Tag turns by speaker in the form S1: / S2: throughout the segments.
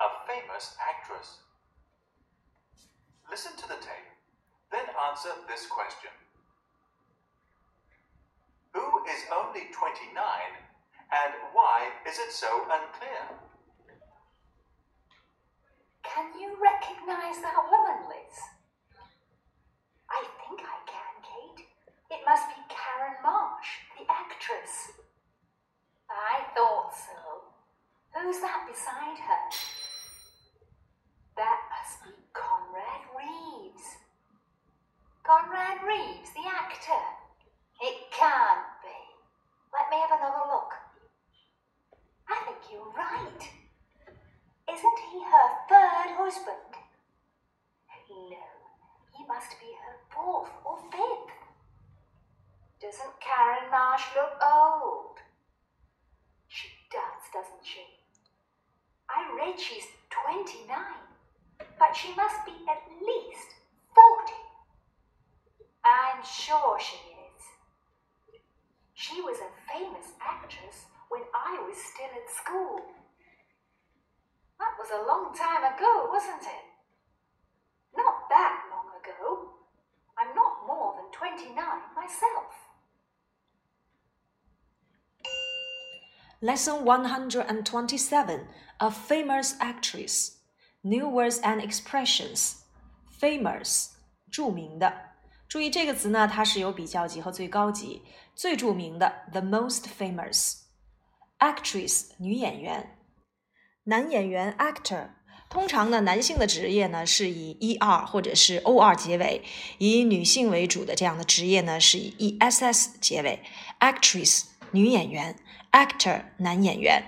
S1: A famous actress. Listen to the tape, then answer this question. Who is only 29 and why is it so unclear?
S2: Can you recognize that woman, Liz? I think I can, Kate. It must be Karen Marsh, the actress. I thought so. Who's that beside her? That must be Conrad Reeves. Conrad Reeves, the actor. It can't be. Let me have another look. I think you're right. Isn't he her third husband? No, he must be her fourth or fifth. Doesn't Karen Marsh look old? She does, doesn't she? She's 29, but she must be at least 40. I'm sure she is. She was a famous actress when I was still at school. That was a long time ago, wasn't it? Not that long ago. I'm not more than 29 myself.
S3: Lesson 127 A famous actress. New words and expressions. Famous 着名的。注意这个词呢，它是有比较级和最高级。最着名的 the most famous。actress 女演员。男演员 actor，通常呢，男性的职业呢是以 er 或者是 or 结尾，以女性为主的这样的职业呢是以 ess 结尾。actress 女演员，actor 男演员。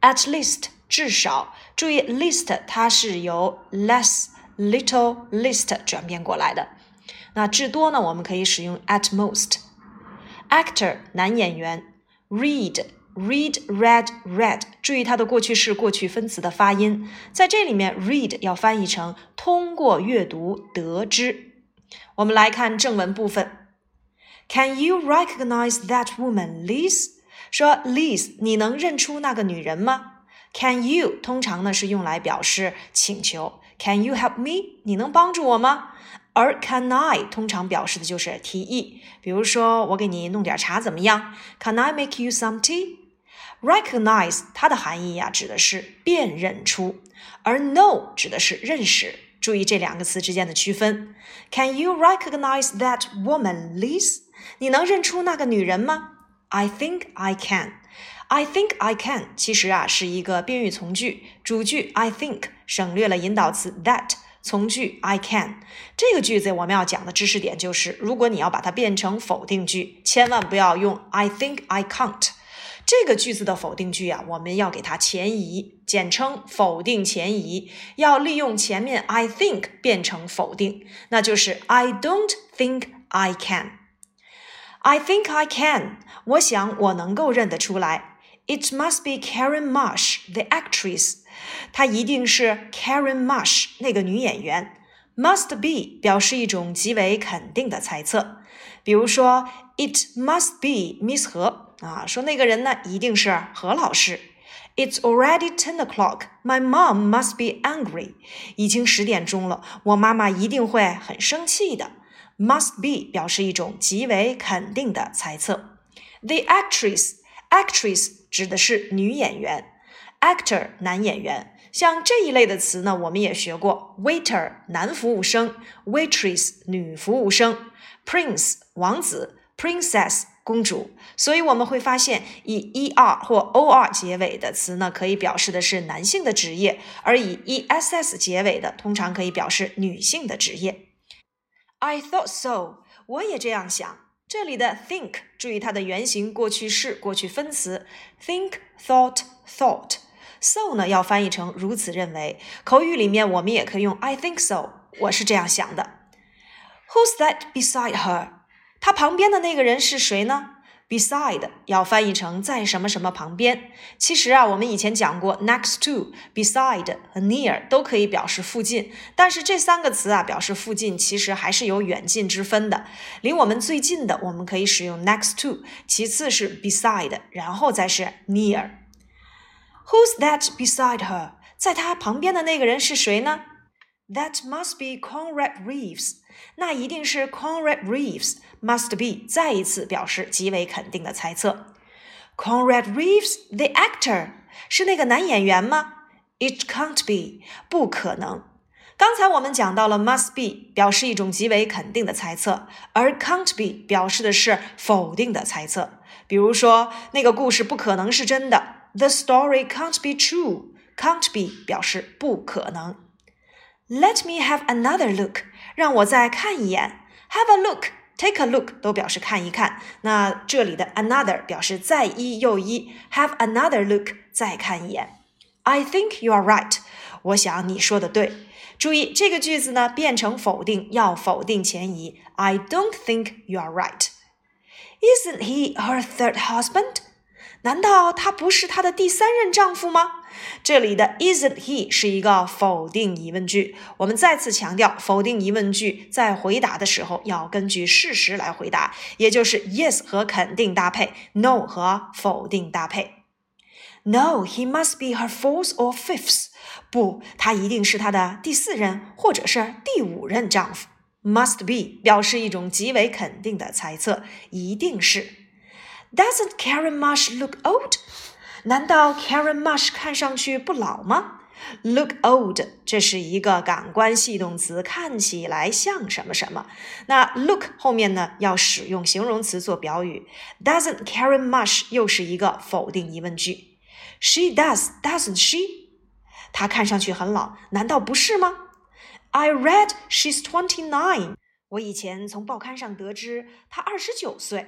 S3: at least 至少，注意 list 它是由 less、little、list 转变过来的。那至多呢，我们可以使用 at most。actor 男演员，read。read, read, read，注意它的过去式、过去分词的发音，在这里面，read 要翻译成通过阅读得知。我们来看正文部分。Can you recognize that woman, Liz？说，Liz，你能认出那个女人吗？Can you 通常呢是用来表示请求。Can you help me？你能帮助我吗？而 Can I 通常表示的就是提议，比如说我给你弄点茶怎么样？Can I make you some tea？Recognize 它的含义呀，指的是辨认出，而 know 指的是认识。注意这两个词之间的区分。Can you recognize that woman, Liz？ 你能认出那个女人吗？I think I can. I think I can 其实啊是一个宾语从句，主句 I think 省略了引导词 that，从句 I can。这个句子我们要讲的知识点就是，如果你要把它变成否定句，千万不要用 I think I can't。这个句子的否定句啊，我们要给它前移，简称否定前移，要利用前面 I think 变成否定，那就是 I don't think I can。I think I can，我想我能够认得出来。It must be Karen Marsh, the actress。她一定是 Karen Marsh 那个女演员。Must be 表示一种极为肯定的猜测，比如说 It must be Miss 何。啊，说那个人呢，一定是何老师。It's already ten o'clock. My mom must be angry. 已经十点钟了，我妈妈一定会很生气的。 Must be 表示一种极为肯定的猜测。The actress, actress 指的是女演员，actor 男演员。像这一类的词呢，我们也学过：waiter 男服务生，waitress 女服务生，prince 王子，princess。公主，所以我们会发现，以 er 或 or 结尾的词呢，可以表示的是男性的职业；而以 ess 结尾的，通常可以表示女性的职业。I thought so，我也这样想。这里的 think，注意它的原型过去式、过去分词，think、thought、thought。so 呢，要翻译成如此认为。口语里面我们也可以用 I think so，我是这样想的。Who's that beside her？他旁边的那个人是谁呢？Beside 要翻译成在什么什么旁边。其实啊，我们以前讲过，next to、beside 和 near 都可以表示附近，但是这三个词啊，表示附近其实还是有远近之分的。离我们最近的，我们可以使用 next to，其次是 beside，然后再是 near。Who's that beside her？在她旁边的那个人是谁呢 ？That must be Conrad Reeves。那一定是 Conrad Reeves。Must be 再一次表示极为肯定的猜测。Conrad Reeves, the actor，是那个男演员吗？It can't be，不可能。刚才我们讲到了 must be 表示一种极为肯定的猜测，而 can't be 表示的是否定的猜测。比如说，那个故事不可能是真的。The story can't be true. Can't be 表示不可能。 Let me have another look，让我再看一眼。Have a look。Take a look 都表示看一看，那这里的 another 表示再一又一，have another look 再看一眼。I think you are right，我想你说的对。注意这个句子呢变成否定，要否定前移。I don't think you are right。Isn't he her third husband？ 难道他不是她的第三任丈夫吗？这里的 isn't he 是一个否定疑问句。我们再次强调，否定疑问句在回答的时候要根据事实来回答，也就是 yes 和肯定搭配，no 和否定搭配。No, he must be her fourth or fifth。不，他一定是她的第四任或者是第五任丈夫。Must be 表示一种极为肯定的猜测，一定是。Doesn't Karen Marsh look old？难道 Karen Marsh 看上去不老吗？Look old，这是一个感官系动词，看起来像什么什么。那 look 后面呢要使用形容词做表语。Doesn't Karen Marsh 又是一个否定疑问句。She does, doesn't she？她看上去很老，难道不是吗？I read she's twenty nine。我以前从报刊上得知她二十九岁。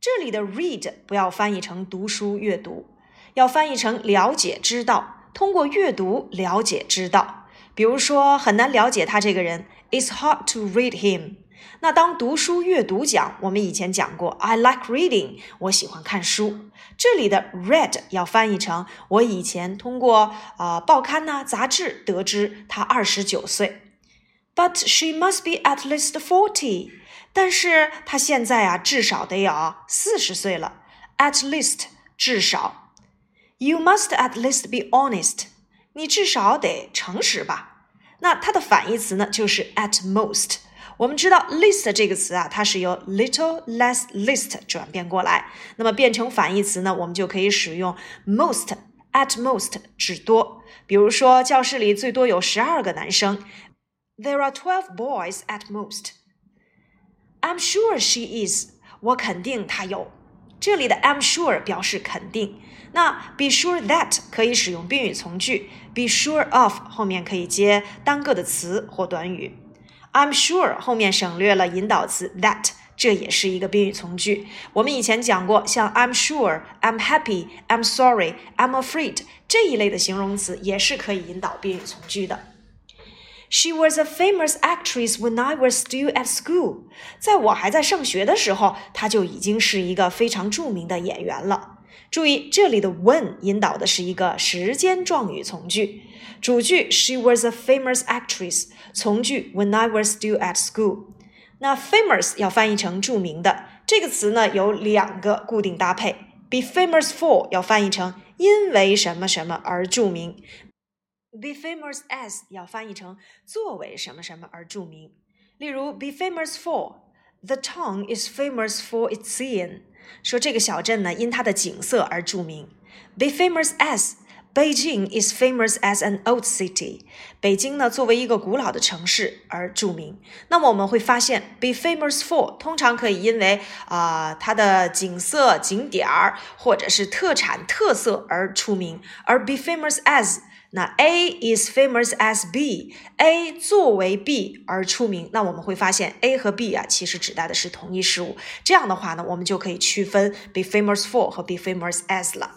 S3: 这里的 read 不要翻译成读书阅读。要翻译成了解、知道，通过阅读了解、知道。比如说，很难了解他这个人，It's hard to read him。那当读书阅读讲，我们以前讲过，I like reading，我喜欢看书。这里的 read 要翻译成我以前通过啊、报刊呐、杂志得知他二十九岁。But she must be at least forty。但是她现在啊，至少得有四十岁了。At least 至少。You must at least be honest。你至少得诚实吧？那它的反义词呢，就是 at most。我们知道 least 这个词啊，它是由 little less least 转变过来。那么变成反义词呢，我们就可以使用 most at most 指多。比如说，教室里最多有十二个男生。There are twelve boys at most. I'm sure she is。我肯定她有。这里的 I'm sure 表示肯定。那 be sure that 可以使用宾语从句，be sure of 后面可以接单个的词或短语。I'm sure 后面省略了引导词 that，这也是一个宾语从句。我们以前讲过，像 I'm sure、I'm happy、I'm sorry、I'm afraid 这一类的形容词也是可以引导宾语从句的。She was a famous actress when I was still at school。在我还在上学的时候，她就已经是一个非常著名的演员了。注意，这里的 when 引导的是一个时间状语从句，主句 She was a famous actress，从句 When I was still at school。那 famous 要翻译成著名的，这个词呢有两个固定搭配，be famous for 要翻译成因为什么什么而著名，be famous as 要翻译成作为什么什么而著名。例如，be famous for，the town is famous for its scene。说这个小镇呢，因它的景色而著名。Be famous as Beijing is famous as an old city。北京呢，作为一个古老的城市而著名。那么我们会发现，be famous for 通常可以因为啊、它的景色、景点儿或者是特产、特色而出名，而 be famous as 那 A is famous as B，A 作为 B 而出名，那我们会发现 A 和 B 啊，其实指代的是同一事物。这样的话呢，我们就可以区分 be famous for 和 be famous as 了。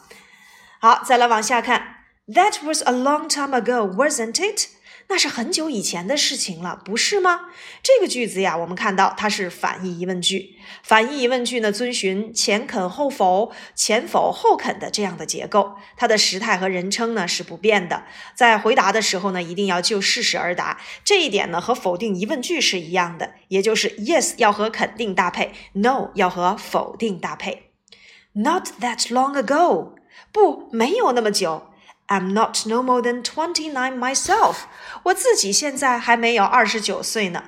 S3: 好，再来往下看，That was a long time ago, wasn't it？ 那是很久以前的事情了，不是吗？这个句子呀，我们看到它是反义疑问句。反义疑问句呢，遵循前肯后否、前否后肯的这样的结构。它的时态和人称呢是不变的。在回答的时候呢，一定要就事实而答。这一点呢，和否定疑问句是一样的，也就是 yes 要和肯定搭配，no 要和否定搭配。Not that long ago，不，没有那么久。I'm not no more than twenty nine myself。我自己现在还没有二十九岁呢。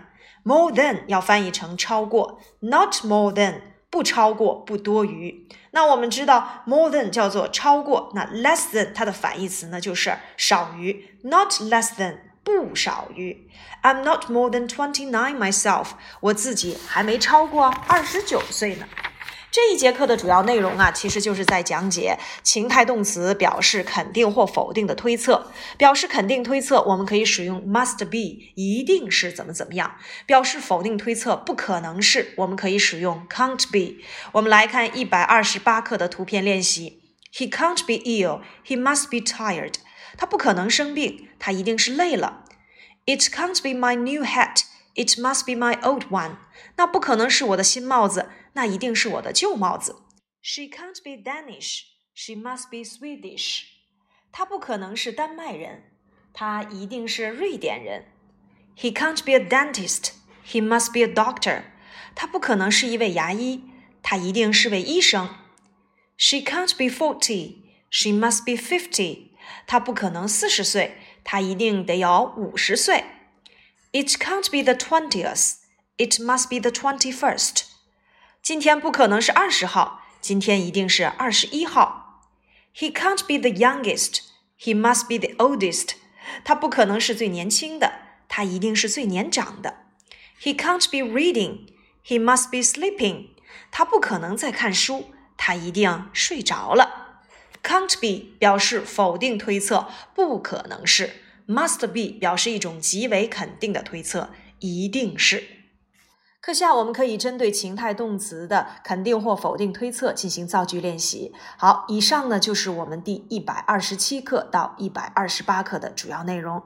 S3: More than 要翻译成超过，not more than 不超过不多余。那我们知道 more than 叫做超过，那 less than 它的反义词呢就是少于，not less than 不少于。I'm not more than twenty nine myself。我自己还没超过二十九岁呢。这一节课的主要内容啊，其实就是在讲解情态动词表示肯定或否定的推测。表示肯定推测，我们可以使用 must be，一定是怎么怎么样；表示否定推测，不可能是，我们可以使用 can't be。我们来看一百二十八课的图片练习。He can't be ill. He must be tired. 他不可能生病，他一定是累了。It can't be my new hat. It must be my old one. 那不可能是我的新帽子。那一定是我的旧帽子。She can't be Danish. She must be Swedish. 她不可能是丹麦人，她一定是瑞典人。He can't be a dentist. He must be a doctor. 他不可能是一位牙医，他一定是位医生。She can't be forty. She must be fifty. 她不可能四十岁，她一定得有五十岁。It can't be the twentieth. It must be the twenty-first. 今天不可能是二十号，今天一定是二十一号。He can't be the youngest. He must be the oldest. 他不可能是最年轻的，他一定是最年长的。He can't be reading. He must be sleeping. 他不可能在看书，他一定睡着了。Can't be 表示否定推测，不可能是。Must be 表示一种极为肯定的推测，一定是。课下我们可以针对情态动词的肯定或否定推测进行造句练习。好，以上呢就是我们第一百二十七课到一百二十八课的主要内容。